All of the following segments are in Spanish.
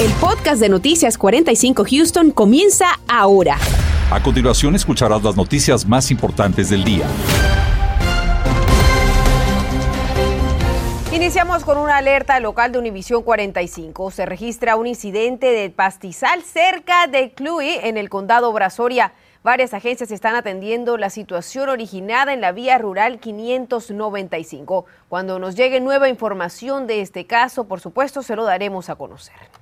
El podcast de Noticias 45 Houston comienza ahora. A continuación escucharás las noticias más importantes del día. Iniciamos con una alerta local de Univisión 45. Se registra un incidente de pastizal cerca de Cluy, en el condado Brasoria. Varias agencias están atendiendo la situación originada en la vía rural 595. Cuando nos llegue nueva información de este caso, por supuesto, se lo daremos a conocer.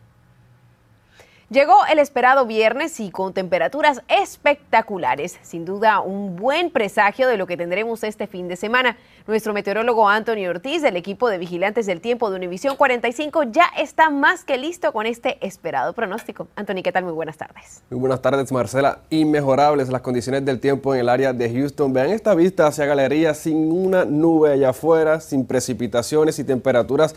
Llegó el esperado viernes y con temperaturas espectaculares, sin duda un buen presagio de lo que tendremos este fin de semana. Nuestro meteorólogo Anthony Ortiz del equipo de vigilantes del tiempo de Univisión 45 ya está más que listo con este esperado pronóstico. Anthony, ¿qué tal? Muy buenas tardes. Muy buenas tardes, Marcela. Inmejorables las condiciones del tiempo en el área de Houston. Vean esta vista hacia Galería sin una nube allá afuera, sin precipitaciones y temperaturas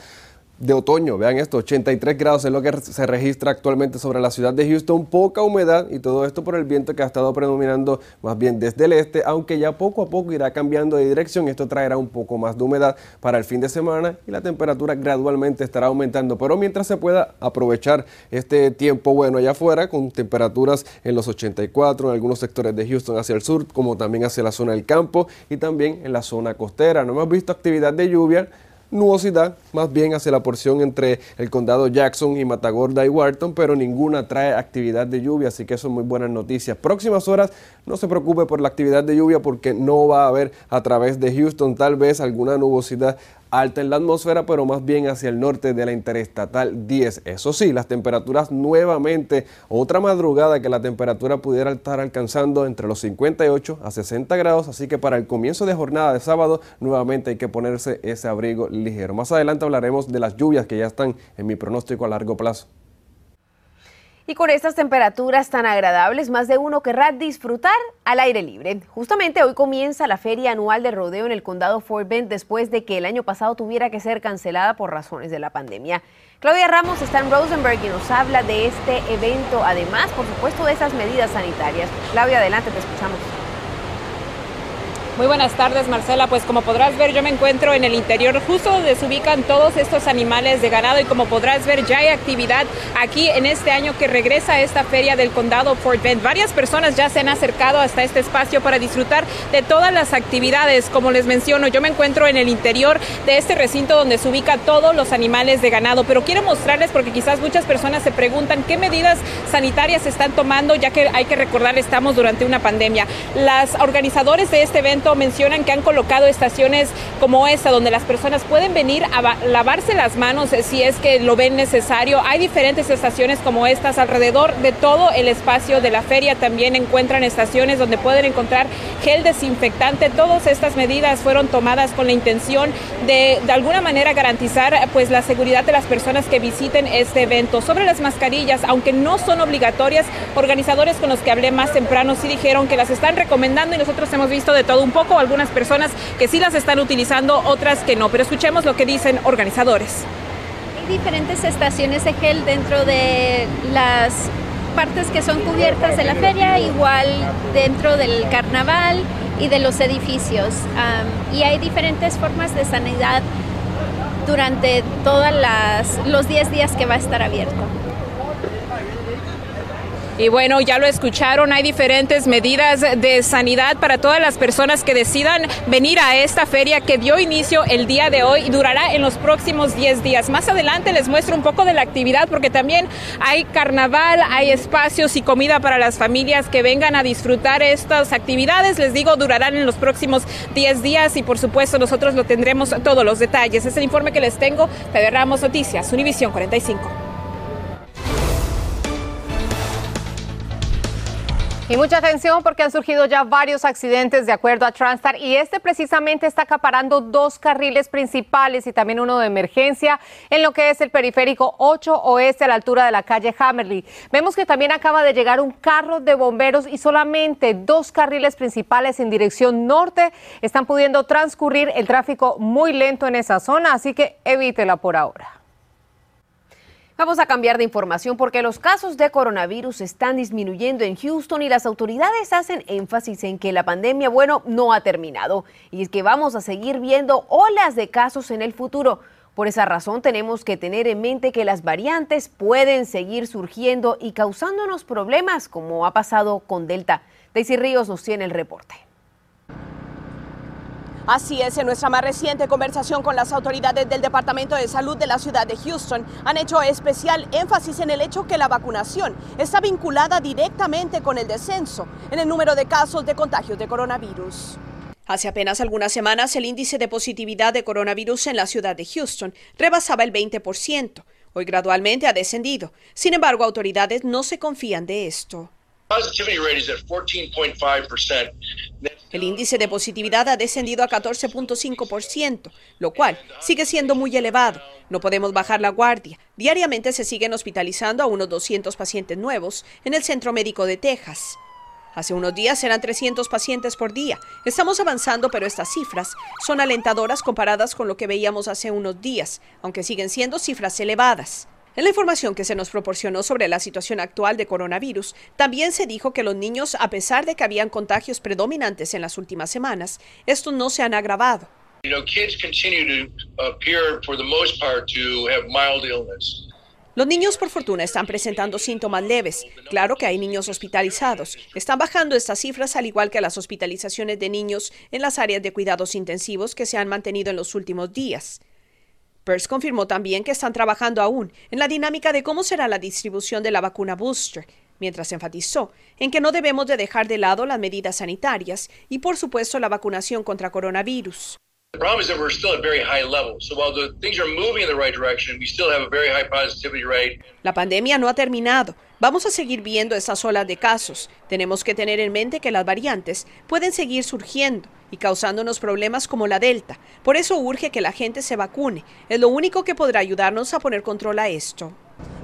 de otoño. Vean esto, 83 grados es lo que se registra actualmente sobre la ciudad de Houston, poca humedad y todo esto por el viento que ha estado predominando más bien desde el este, aunque ya poco a poco irá cambiando de dirección. Esto traerá un poco más de humedad para el fin de semana y la temperatura gradualmente estará aumentando. Pero mientras se pueda aprovechar este tiempo bueno allá afuera, con temperaturas en los 84 en algunos sectores de Houston hacia el sur, como también hacia la zona del campo y también en la zona costera. No hemos visto actividad de lluvia nubosidad más bien hacia la porción entre el condado Jackson y Matagorda y Wharton, pero ninguna trae actividad de lluvia, así que eso es muy buenas noticias. Próximas horas, no se preocupe por la actividad de lluvia porque no va a haber a través de Houston tal vez alguna nubosidad alta en la atmósfera, pero más bien hacia el norte de la interestatal 10. Eso sí, las temperaturas nuevamente, otra madrugada que la temperatura pudiera estar alcanzando entre los 58 a 60 grados, así que para el comienzo de jornada de sábado nuevamente hay que ponerse ese abrigo ligero. Más adelante hablaremos de las lluvias que ya están en mi pronóstico a largo plazo. Y con estas temperaturas tan agradables, más de uno querrá disfrutar al aire libre. Justamente hoy comienza la feria anual de rodeo en el condado Fort Bend después de que el año pasado tuviera que ser cancelada por razones de la pandemia. Claudia Ramos está en Rosenberg y nos habla de este evento, además, por supuesto, de esas medidas sanitarias. Claudia, adelante, te escuchamos. Muy buenas tardes, Marcela. Pues como podrás ver, yo me encuentro en el interior, justo donde se ubican todos estos animales de ganado y como podrás ver, ya hay actividad aquí en este año que regresa a esta feria del condado Fort Bend. Varias personas ya se han acercado hasta este espacio para disfrutar de todas las actividades. Como les menciono, yo me encuentro en el interior de este recinto donde se ubican todos los animales de ganado, pero quiero mostrarles porque quizás muchas personas se preguntan qué medidas sanitarias se están tomando, ya que hay que recordar estamos durante una pandemia. Las organizadores de este evento mencionan que han colocado estaciones como esta, donde las personas pueden venir a lavarse las manos si es que lo ven necesario. Hay diferentes estaciones como estas alrededor de todo el espacio de la feria. También encuentran estaciones donde pueden encontrar gel desinfectante. Todas estas medidas fueron tomadas con la intención de de alguna manera garantizar pues la seguridad de las personas que visiten este evento. Sobre las mascarillas, aunque no son obligatorias, organizadores con los que hablé más temprano sí dijeron que las están recomendando y nosotros hemos visto de todo un poco algunas personas que sí las están utilizando, otras que no. Pero escuchemos lo que dicen organizadores. Hay diferentes estaciones de gel dentro de las partes que son cubiertas de la feria, igual dentro del carnaval y de los edificios. y hay diferentes formas de sanidad durante todos los 10 días que va a estar abierto. Y bueno, ya lo escucharon, hay diferentes medidas de sanidad para todas las personas que decidan venir a esta feria que dio inicio el día de hoy y durará en los próximos 10 días. Más adelante les muestro un poco de la actividad porque también hay carnaval, hay espacios y comida para las familias que vengan a disfrutar estas actividades. Les digo, durarán en los próximos 10 días y por supuesto nosotros lo tendremos todos los detalles. Es el informe que les tengo. Fede Ramos Noticias, Univisión 45. Y mucha atención porque han surgido ya varios accidentes de acuerdo a Transtar y este precisamente está acaparando dos carriles principales y también uno de emergencia en lo que es el periférico 8 oeste a la altura de la calle Hammerly. Vemos que también acaba de llegar un carro de bomberos y solamente dos carriles principales en dirección norte están pudiendo transcurrir el tráfico muy lento en esa zona, así que evítela por ahora. Vamos a cambiar de información porque los casos de coronavirus están disminuyendo en Houston y las autoridades hacen énfasis en que la pandemia, bueno, no ha terminado y es que vamos a seguir viendo olas de casos en el futuro. Por esa razón tenemos que tener en mente que las variantes pueden seguir surgiendo y causándonos problemas como ha pasado con Delta. Daisy Ríos nos tiene el reporte. Así es, en nuestra más reciente conversación con las autoridades del Departamento de Salud de la ciudad de Houston, han hecho especial énfasis en el hecho que la vacunación está vinculada directamente con el descenso en el número de casos de contagios de coronavirus. Hace apenas algunas semanas el índice de positividad de coronavirus en la ciudad de Houston rebasaba el 20%. Hoy gradualmente ha descendido. Sin embargo, autoridades no se confían de esto. El índice de positividad ha descendido a 14.5%, lo cual sigue siendo muy elevado. No podemos bajar la guardia. Diariamente se siguen hospitalizando a unos 200 pacientes nuevos en el Centro Médico de Texas. Hace unos días eran 300 pacientes por día. Estamos avanzando, pero estas cifras son alentadoras comparadas con lo que veíamos hace unos días, aunque siguen siendo cifras elevadas. En la información que se nos proporcionó sobre la situación actual de coronavirus, también se dijo que los niños, a pesar de que habían contagios predominantes en las últimas semanas, estos no se han agravado. Los niños, por fortuna, están presentando síntomas leves. Claro que hay niños hospitalizados. Están bajando estas cifras al igual que las hospitalizaciones de niños en las áreas de cuidados intensivos que se han mantenido en los últimos días. Confirmó también que están trabajando aún en la dinámica de cómo será la distribución de la vacuna booster, mientras enfatizó en que no debemos de dejar de lado las medidas sanitarias y por supuesto la vacunación contra coronavirus. La pandemia no ha terminado. Vamos a seguir viendo esas olas de casos. Tenemos que tener en mente que las variantes pueden seguir surgiendo y causándonos problemas como la Delta. Por eso urge que la gente se vacune. Es lo único que podrá ayudarnos a poner control a esto.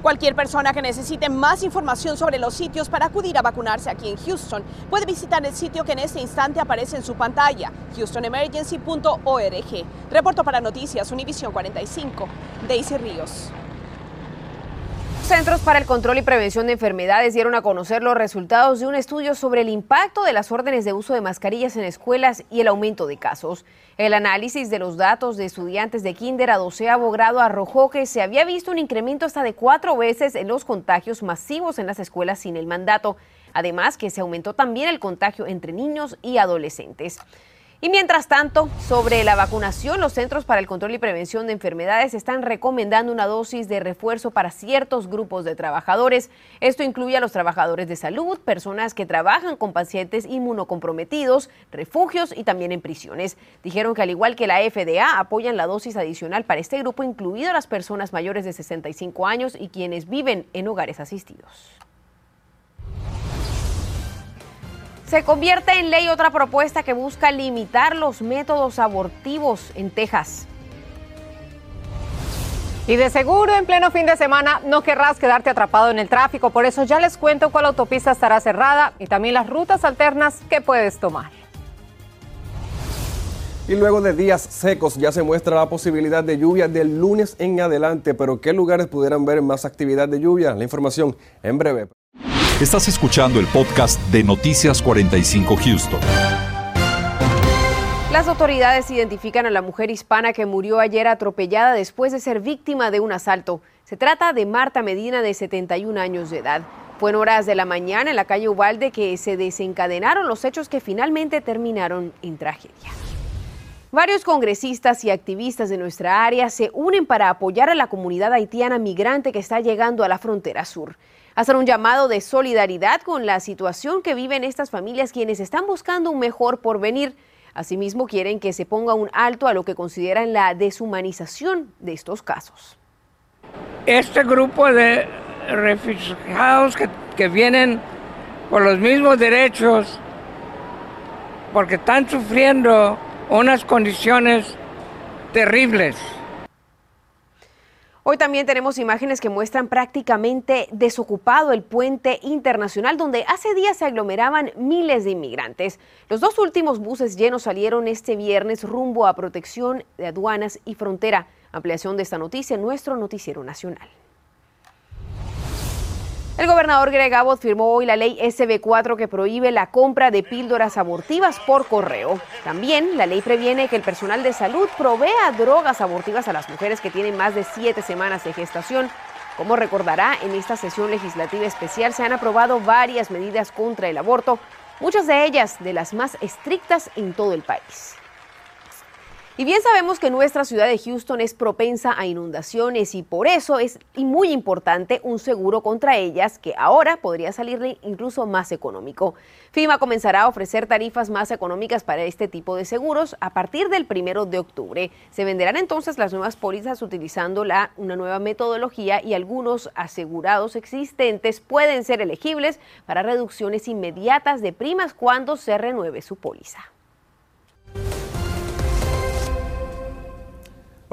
Cualquier persona que necesite más información sobre los sitios para acudir a vacunarse aquí en Houston puede visitar el sitio que en este instante aparece en su pantalla, houstonemergency.org. Reporto para Noticias Univision 45, Daisy Ríos. Centros para el Control y Prevención de Enfermedades dieron a conocer los resultados de un estudio sobre el impacto de las órdenes de uso de mascarillas en escuelas y el aumento de casos. El análisis de los datos de estudiantes de kinder a doceavo grado arrojó que se había visto un incremento hasta de cuatro veces en los contagios masivos en las escuelas sin el mandato. Además, que se aumentó también el contagio entre niños y adolescentes. Y mientras tanto, sobre la vacunación, los Centros para el Control y Prevención de Enfermedades están recomendando una dosis de refuerzo para ciertos grupos de trabajadores. Esto incluye a los trabajadores de salud, personas que trabajan con pacientes inmunocomprometidos, refugios y también en prisiones. Dijeron que al igual que la FDA, apoyan la dosis adicional para este grupo, incluido las personas mayores de 65 años y quienes viven en hogares asistidos. Se convierte en ley otra propuesta que busca limitar los métodos abortivos en Texas. Y de seguro en pleno fin de semana no querrás quedarte atrapado en el tráfico, por eso ya les cuento cuál autopista estará cerrada y también las rutas alternas que puedes tomar. Y luego de días secos ya se muestra la posibilidad de lluvia del lunes en adelante, pero ¿qué lugares pudieran ver más actividad de lluvia? La información en breve. Estás escuchando el podcast de Noticias 45 Houston. Las autoridades identifican a la mujer hispana que murió ayer atropellada después de ser víctima de un asalto. Se trata de Marta Medina, de 71 años de edad. Fue en horas de la mañana en la calle Ubalde que se desencadenaron los hechos que finalmente terminaron en tragedia. Varios congresistas y activistas de nuestra área se unen para apoyar a la comunidad haitiana migrante que está llegando a la frontera sur hacer un llamado de solidaridad con la situación que viven estas familias quienes están buscando un mejor porvenir. Asimismo, quieren que se ponga un alto a lo que consideran la deshumanización de estos casos. Este grupo de refugiados que, que vienen por los mismos derechos, porque están sufriendo unas condiciones terribles. Hoy también tenemos imágenes que muestran prácticamente desocupado el puente internacional donde hace días se aglomeraban miles de inmigrantes. Los dos últimos buses llenos salieron este viernes rumbo a protección de aduanas y frontera. Ampliación de esta noticia en nuestro noticiero nacional. El gobernador Greg Abbott firmó hoy la ley SB4 que prohíbe la compra de píldoras abortivas por correo. También la ley previene que el personal de salud provea drogas abortivas a las mujeres que tienen más de siete semanas de gestación. Como recordará, en esta sesión legislativa especial se han aprobado varias medidas contra el aborto, muchas de ellas de las más estrictas en todo el país. Y bien sabemos que nuestra ciudad de Houston es propensa a inundaciones y por eso es muy importante un seguro contra ellas que ahora podría salirle incluso más económico. FIMA comenzará a ofrecer tarifas más económicas para este tipo de seguros a partir del primero de octubre. Se venderán entonces las nuevas pólizas utilizando la, una nueva metodología y algunos asegurados existentes pueden ser elegibles para reducciones inmediatas de primas cuando se renueve su póliza.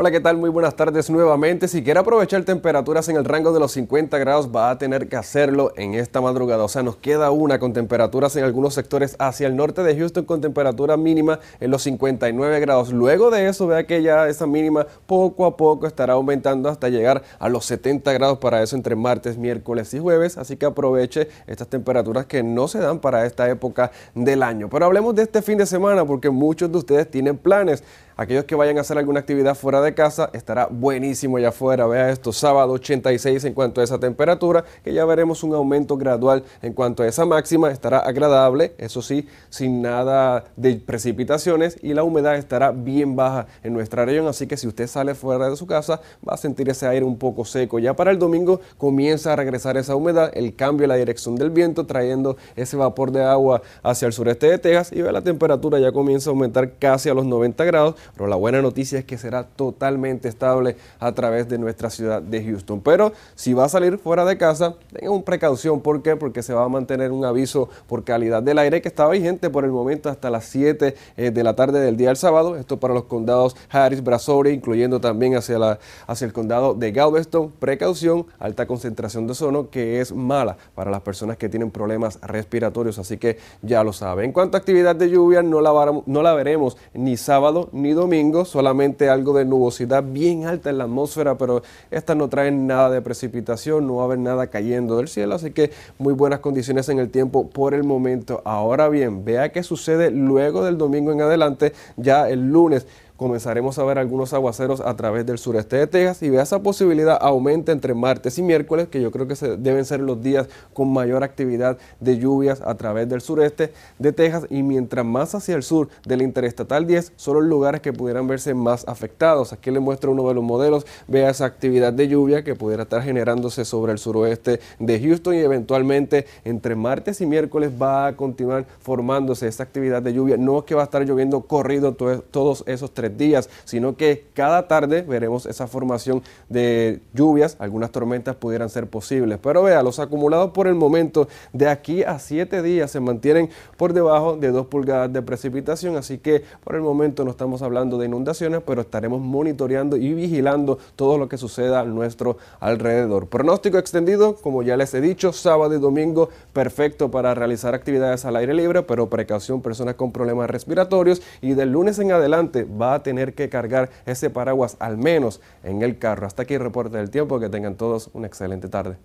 Hola, ¿qué tal? Muy buenas tardes nuevamente. Si quiere aprovechar temperaturas en el rango de los 50 grados, va a tener que hacerlo en esta madrugada. O sea, nos queda una con temperaturas en algunos sectores hacia el norte de Houston con temperatura mínima en los 59 grados. Luego de eso, vea que ya esa mínima poco a poco estará aumentando hasta llegar a los 70 grados para eso entre martes, miércoles y jueves. Así que aproveche estas temperaturas que no se dan para esta época del año. Pero hablemos de este fin de semana porque muchos de ustedes tienen planes. Aquellos que vayan a hacer alguna actividad fuera de casa, estará buenísimo allá afuera. Vea esto, sábado 86 en cuanto a esa temperatura, que ya veremos un aumento gradual en cuanto a esa máxima. Estará agradable, eso sí, sin nada de precipitaciones y la humedad estará bien baja en nuestra región. Así que si usted sale fuera de su casa, va a sentir ese aire un poco seco. Ya para el domingo comienza a regresar esa humedad, el cambio en la dirección del viento, trayendo ese vapor de agua hacia el sureste de Texas y ve la temperatura ya comienza a aumentar casi a los 90 grados pero la buena noticia es que será totalmente estable a través de nuestra ciudad de Houston. Pero si va a salir fuera de casa, tengan precaución. ¿Por qué? Porque se va a mantener un aviso por calidad del aire que está vigente por el momento hasta las 7 eh, de la tarde del día del sábado. Esto para los condados Harris, Brazoria, incluyendo también hacia, la, hacia el condado de Galveston. Precaución, alta concentración de ozono que es mala para las personas que tienen problemas respiratorios. Así que ya lo saben. En cuanto a actividad de lluvia, no la, no la veremos ni sábado ni domingo, solamente algo de nubosidad bien alta en la atmósfera, pero estas no traen nada de precipitación, no va a haber nada cayendo del cielo, así que muy buenas condiciones en el tiempo por el momento. Ahora bien, vea qué sucede luego del domingo en adelante, ya el lunes comenzaremos a ver algunos aguaceros a través del sureste de Texas y vea esa posibilidad aumenta entre martes y miércoles, que yo creo que se, deben ser los días con mayor actividad de lluvias a través del sureste de Texas y mientras más hacia el sur del Interestatal 10 son los lugares que pudieran verse más afectados. Aquí le muestro uno de los modelos, vea esa actividad de lluvia que pudiera estar generándose sobre el suroeste de Houston y eventualmente entre martes y miércoles va a continuar formándose esa actividad de lluvia. No es que va a estar lloviendo corrido todos esos tres días, sino que cada tarde veremos esa formación de lluvias, algunas tormentas pudieran ser posibles. Pero vea, los acumulados por el momento de aquí a siete días se mantienen por debajo de 2 pulgadas de precipitación, así que por el momento no estamos hablando de inundaciones, pero estaremos monitoreando y vigilando todo lo que suceda a nuestro alrededor. Pronóstico extendido, como ya les he dicho, sábado y domingo perfecto para realizar actividades al aire libre, pero precaución personas con problemas respiratorios y del lunes en adelante va a tener que cargar ese paraguas al menos en el carro. Hasta aquí el reporte del tiempo. Que tengan todos una excelente tarde.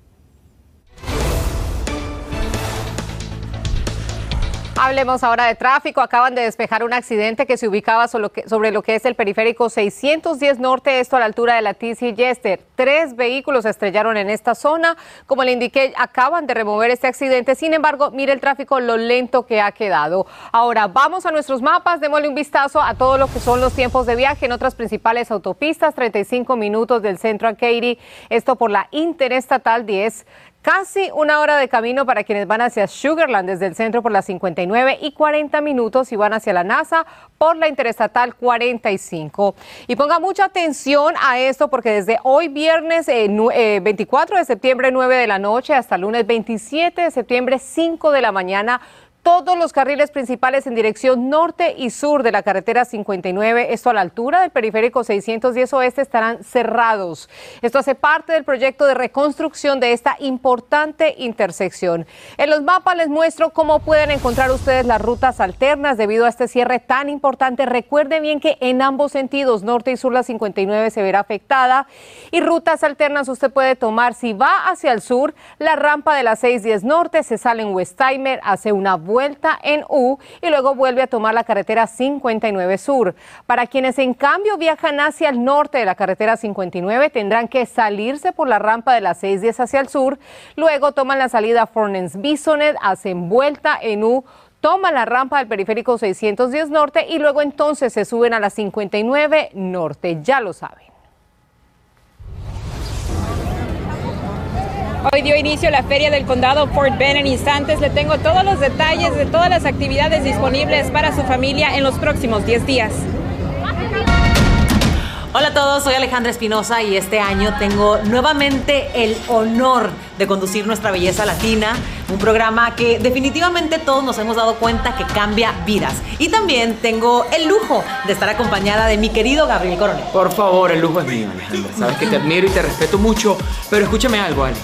Hablemos ahora de tráfico. Acaban de despejar un accidente que se ubicaba sobre lo que es el periférico 610 Norte, esto a la altura de la TC Jester. Tres vehículos estrellaron en esta zona. Como le indiqué, acaban de remover este accidente. Sin embargo, mire el tráfico, lo lento que ha quedado. Ahora, vamos a nuestros mapas. Démosle un vistazo a todo lo que son los tiempos de viaje en otras principales autopistas. 35 minutos del centro a Katy. Esto por la Interestatal 10. Casi una hora de camino para quienes van hacia Sugarland desde el centro por la 59 y 40 minutos si van hacia la NASA por la Interestatal 45. Y ponga mucha atención a esto porque desde hoy viernes 24 eh, eh, de septiembre 9 de la noche hasta lunes 27 de septiembre 5 de la mañana todos los carriles principales en dirección norte y sur de la carretera 59, esto a la altura del periférico 610 oeste, estarán cerrados. Esto hace parte del proyecto de reconstrucción de esta importante intersección. En los mapas les muestro cómo pueden encontrar ustedes las rutas alternas debido a este cierre tan importante. Recuerden bien que en ambos sentidos, norte y sur, la 59 se verá afectada y rutas alternas usted puede tomar si va hacia el sur, la rampa de la 610 norte, se sale en Westheimer, hace una vuelta en U y luego vuelve a tomar la carretera 59 sur. Para quienes en cambio viajan hacia el norte de la carretera 59, tendrán que salirse por la rampa de la 610 hacia el sur, luego toman la salida Fornens Bisonet, hacen vuelta en U toman la rampa del periférico 610 norte y luego entonces se suben a la 59 norte, ya lo saben. Hoy dio inicio la feria del condado Fort Bend. En instantes le tengo todos los detalles de todas las actividades disponibles para su familia en los próximos 10 días. Hola a todos, soy Alejandra Espinosa y este año tengo nuevamente el honor de conducir Nuestra Belleza Latina, un programa que definitivamente todos nos hemos dado cuenta que cambia vidas. Y también tengo el lujo de estar acompañada de mi querido Gabriel Coronel. Por favor, el lujo es mío, Alejandra. Sabes que te admiro y te respeto mucho, pero escúchame algo, Ale.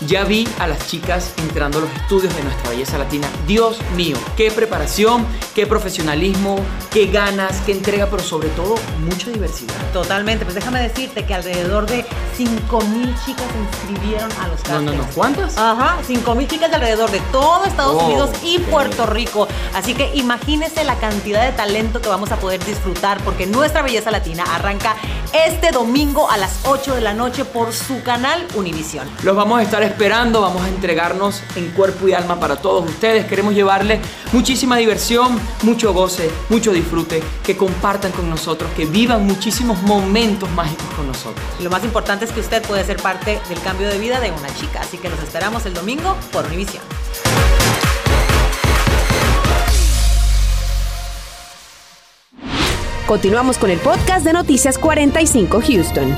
Ya vi a las chicas entrando a los estudios de nuestra belleza latina. Dios mío, qué preparación, qué profesionalismo, qué ganas, qué entrega, pero sobre todo mucha diversidad. Totalmente, pues déjame decirte que alrededor de 5 mil chicas se inscribieron a los No, no, no, ¿cuántas? Ajá, 5 mil chicas de alrededor de todo Estados Oh, Unidos y. Puerto Rico. Así que imagínese la cantidad de talento que vamos a poder disfrutar porque nuestra belleza latina arranca este domingo a las 8 de la noche por su canal Univisión. Los vamos a estar esperando, vamos a entregarnos en cuerpo y alma para todos ustedes. Queremos llevarles muchísima diversión, mucho goce, mucho disfrute, que compartan con nosotros, que vivan muchísimos momentos mágicos con nosotros. Y lo más importante es que usted puede ser parte del cambio de vida de una chica. Así que los esperamos el domingo por Univisión. Continuamos con el podcast de Noticias 45 Houston.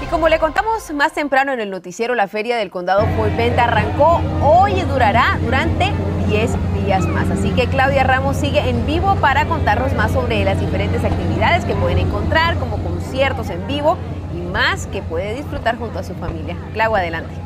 Y como le contamos más temprano en el noticiero, la feria del condado Bend arrancó hoy y durará durante 10 días más. Así que Claudia Ramos sigue en vivo para contarnos más sobre las diferentes actividades que pueden encontrar, como conciertos en vivo y más que puede disfrutar junto a su familia. Clau, adelante.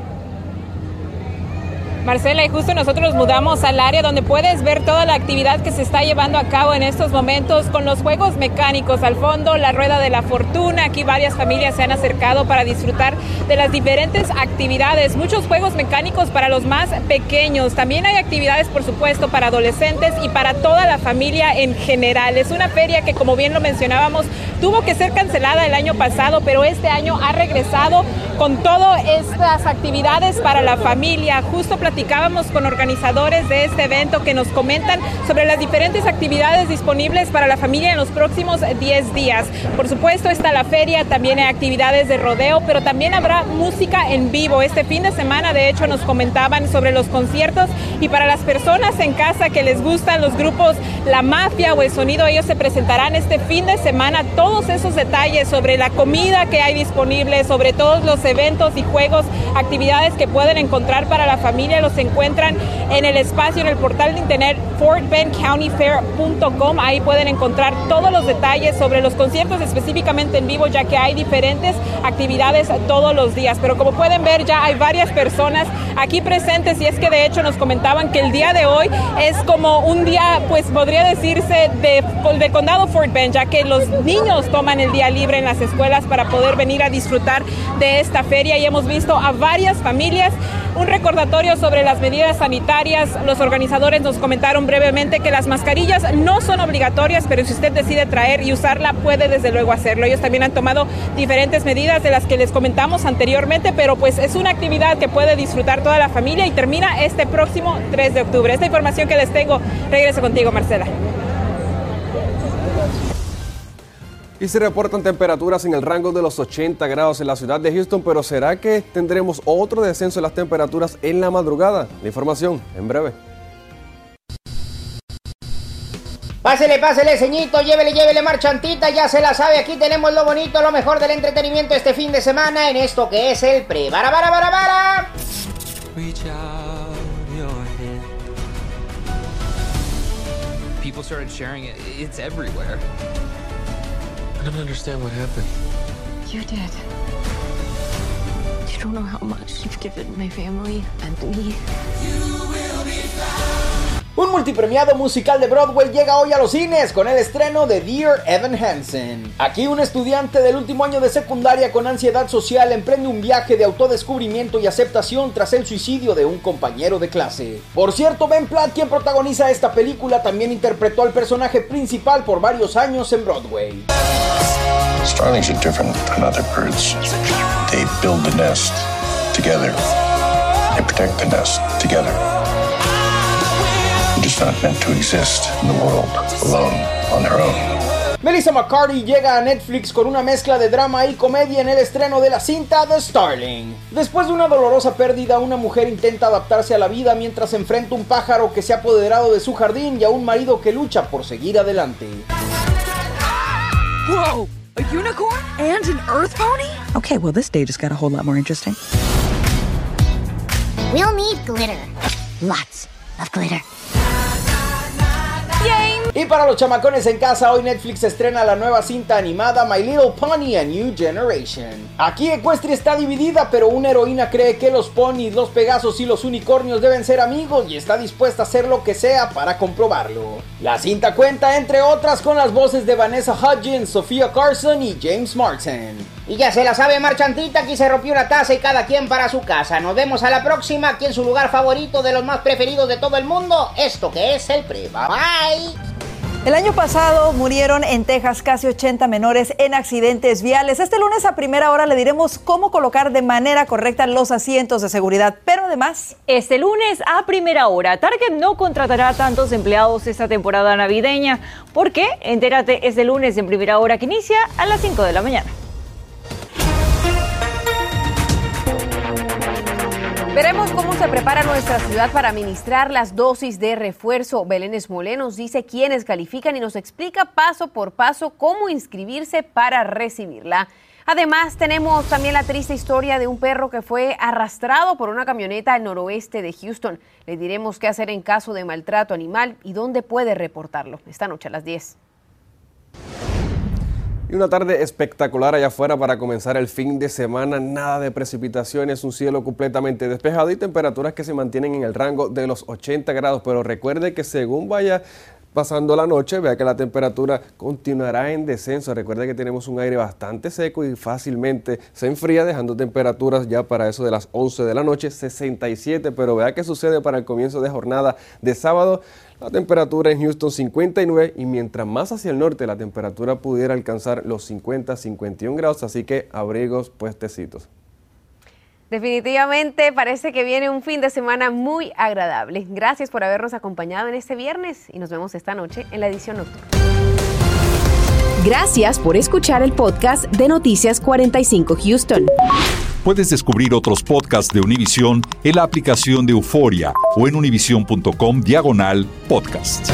Marcela, y justo nosotros nos mudamos al área donde puedes ver toda la actividad que se está llevando a cabo en estos momentos con los juegos mecánicos al fondo, la rueda de la fortuna. Aquí varias familias se han acercado para disfrutar de las diferentes actividades. Muchos juegos mecánicos para los más pequeños. También hay actividades, por supuesto, para adolescentes y para toda la familia en general. Es una feria que, como bien lo mencionábamos, tuvo que ser cancelada el año pasado, pero este año ha regresado con todas estas actividades para la familia. Justo platicábamos con organizadores de este evento que nos comentan sobre las diferentes actividades disponibles para la familia en los próximos 10 días. Por supuesto está la feria, también hay actividades de rodeo, pero también habrá música en vivo. Este fin de semana, de hecho, nos comentaban sobre los conciertos y para las personas en casa que les gustan los grupos La Mafia o El Sonido, ellos se presentarán este fin de semana todos esos detalles sobre la comida que hay disponible, sobre todos los eventos y juegos, actividades que pueden encontrar para la familia, los encuentran en el espacio, en el portal de internet fortbendcountyfair.com. Ahí pueden encontrar todos los detalles sobre los conciertos específicamente en vivo, ya que hay diferentes actividades todos los días. Pero como pueden ver, ya hay varias personas aquí presentes y es que de hecho nos comentaban que el día de hoy es como un día, pues podría decirse, de, de condado Fort Bend, ya que los niños toman el día libre en las escuelas para poder venir a disfrutar de esta feria y hemos visto a varias familias. Un recordatorio sobre las medidas sanitarias. Los organizadores nos comentaron brevemente que las mascarillas no son obligatorias, pero si usted decide traer y usarla, puede desde luego hacerlo. Ellos también han tomado diferentes medidas de las que les comentamos anteriormente, pero pues es una actividad que puede disfrutar toda la familia y termina este próximo 3 de octubre. Esta información que les tengo, regreso contigo, Marcela. Y se reportan temperaturas en el rango de los 80 grados en la ciudad de Houston, pero ¿será que tendremos otro descenso en las temperaturas en la madrugada? La información en breve. Pásele, pásele, ceñito, llévele, llévele, marchantita, ya se la sabe, aquí tenemos lo bonito, lo mejor del entretenimiento este fin de semana en esto que es el pre. ¡Bara, bara, bara, bara! People started sharing it, it's everywhere. I don't understand what happened. You did. You don't know how much you've given my family and me. Un multipremiado musical de Broadway llega hoy a los cines con el estreno de Dear Evan Hansen. Aquí un estudiante del último año de secundaria con ansiedad social emprende un viaje de autodescubrimiento y aceptación tras el suicidio de un compañero de clase. Por cierto, Ben Platt, quien protagoniza esta película, también interpretó al personaje principal por varios años en Broadway. Starlings are different than other birds. They build the nest together. They protect the nest together. Just not meant to exist in the world alone on their own. Melissa McCarthy llega a Netflix con una mezcla de drama y comedia en el estreno de la cinta The Starling. Después de una dolorosa pérdida, una mujer intenta adaptarse a la vida mientras enfrenta un pájaro que se ha apoderado de su jardín y a un marido que lucha por seguir adelante. Whoa! A unicorn and an earth pony? Okay, well, this day just got a whole lot more interesting. We'll need glitter. Lots of glitter. E aí? Y para los chamacones en casa, hoy Netflix estrena la nueva cinta animada My Little Pony A New Generation. Aquí Equestria está dividida, pero una heroína cree que los ponis, los pegasos y los unicornios deben ser amigos y está dispuesta a hacer lo que sea para comprobarlo. La cinta cuenta, entre otras, con las voces de Vanessa Hudgens, Sofía Carson y James Marsden. Y ya se la sabe, marchantita, aquí se rompió una taza y cada quien para su casa. Nos vemos a la próxima, aquí en su lugar favorito de los más preferidos de todo el mundo, esto que es el pre. Bye. El año pasado murieron en Texas casi 80 menores en accidentes viales. Este lunes a primera hora le diremos cómo colocar de manera correcta los asientos de seguridad, pero además... Este lunes a primera hora, Target no contratará tantos empleados esta temporada navideña. ¿Por qué? Entérate este lunes en primera hora que inicia a las 5 de la mañana. Veremos cómo se prepara nuestra ciudad para administrar las dosis de refuerzo. Belén Esmolé nos dice quiénes califican y nos explica paso por paso cómo inscribirse para recibirla. Además, tenemos también la triste historia de un perro que fue arrastrado por una camioneta al noroeste de Houston. Le diremos qué hacer en caso de maltrato animal y dónde puede reportarlo. Esta noche a las 10. Y una tarde espectacular allá afuera para comenzar el fin de semana. Nada de precipitaciones, un cielo completamente despejado y temperaturas que se mantienen en el rango de los 80 grados. Pero recuerde que según vaya pasando la noche, vea que la temperatura continuará en descenso. Recuerde que tenemos un aire bastante seco y fácilmente se enfría, dejando temperaturas ya para eso de las 11 de la noche, 67. Pero vea qué sucede para el comienzo de jornada de sábado. La temperatura en Houston 59 y mientras más hacia el norte la temperatura pudiera alcanzar los 50, 51 grados, así que abrigos puestecitos. Definitivamente parece que viene un fin de semana muy agradable. Gracias por habernos acompañado en este viernes y nos vemos esta noche en la edición nocturna. Gracias por escuchar el podcast de Noticias 45 Houston. Puedes descubrir otros podcasts de Univision en la aplicación de Euforia o en univision.com diagonal podcast.